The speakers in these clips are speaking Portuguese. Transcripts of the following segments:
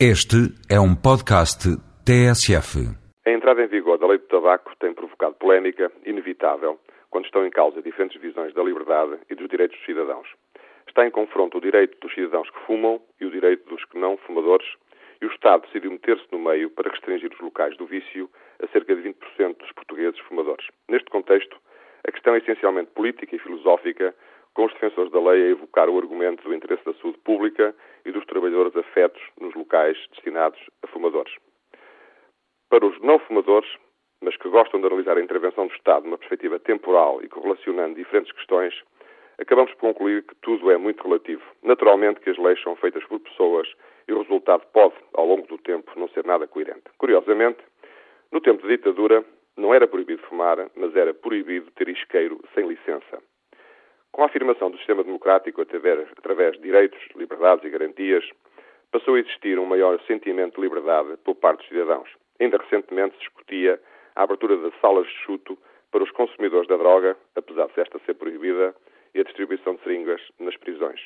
Este é um podcast TSF. A entrada em vigor da lei do tabaco tem provocado polémica inevitável quando estão em causa diferentes visões da liberdade e dos direitos dos cidadãos. Está em confronto o direito dos cidadãos que fumam e o direito dos que não fumadores, e o Estado decidiu meter-se no meio para restringir os locais do vício a cerca de 20% dos portugueses fumadores. Neste contexto, a questão é essencialmente política e filosófica com os defensores da lei a evocar o argumento do interesse da saúde pública e dos trabalhadores afetos locais destinados a fumadores. Para os não fumadores, mas que gostam de analisar a intervenção do Estado numa perspectiva temporal e correlacionando diferentes questões, acabamos por concluir que tudo é muito relativo. Naturalmente que as leis são feitas por pessoas e o resultado pode, ao longo do tempo, não ser nada coerente. Curiosamente, no tempo de ditadura, não era proibido fumar, mas era proibido ter isqueiro sem licença. Com a afirmação do sistema democrático através de direitos, liberdades e garantias, passou a existir um maior sentimento de liberdade por parte dos cidadãos. Ainda recentemente se discutia a abertura de salas de chuto para os consumidores da droga, apesar de esta ser proibida, e a distribuição de seringas nas prisões.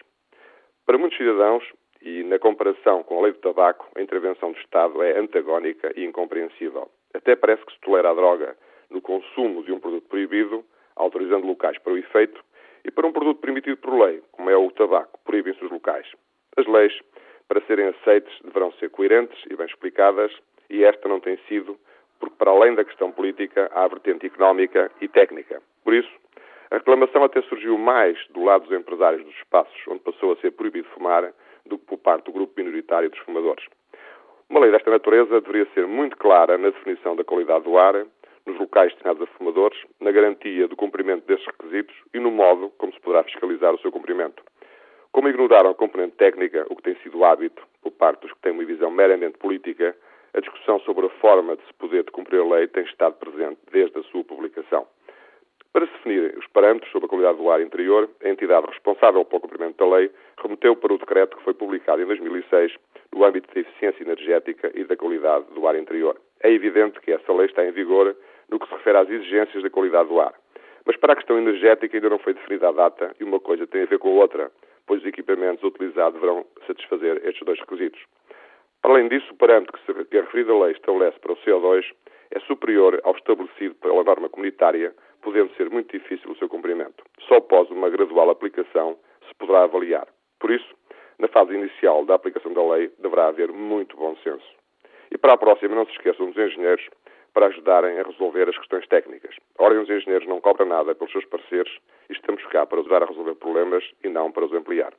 Para muitos cidadãos, e na comparação com a lei do tabaco, a intervenção do Estado é antagónica e incompreensível. Até parece que se tolera a droga no consumo de um produto proibido, autorizando locais para o efeito, e para um produto permitido por lei, como é o tabaco, proíbem-se os locais. As leis, para serem aceites, deverão ser coerentes e bem explicadas, e esta não tem sido, porque para além da questão política, há a vertente económica e técnica. Por isso, a reclamação até surgiu mais do lado dos empresários dos espaços onde passou a ser proibido fumar do que por parte do grupo minoritário dos fumadores. Uma lei desta natureza deveria ser muito clara na definição da qualidade do ar, nos locais destinados a fumadores, na garantia do cumprimento desses requisitos e no modo como se poderá fiscalizar o seu cumprimento. Como ignoraram a componente técnica, o que tem sido hábito por parte dos que têm uma visão meramente política, a discussão sobre a forma de se poder cumprir a lei tem estado presente desde a sua publicação. Para se definir os parâmetros sobre a qualidade do ar interior, a entidade responsável pelo cumprimento da lei remeteu para o decreto que foi publicado em 2006 no âmbito da eficiência energética e da qualidade do ar interior. É evidente que essa lei está em vigor no que se refere às exigências da qualidade do ar. Mas para a questão energética ainda não foi definida a data e uma coisa tem a ver com a outra, pois os equipamentos utilizados deverão satisfazer estes dois requisitos. Para além disso, o parâmetro que a referida lei estabelece para o CO2 é superior ao estabelecido pela norma comunitária, podendo ser muito difícil o seu cumprimento. Só após uma gradual aplicação se poderá avaliar. Por isso, na fase inicial da aplicação da lei, deverá haver muito bom senso. E para a próxima, não se esqueçam dos engenheiros para ajudarem a resolver as questões técnicas. A Ordem dos Engenheiros não cobra nada pelos seus pareceres e estamos cá para ajudar a resolver problemas e não para os ampliar.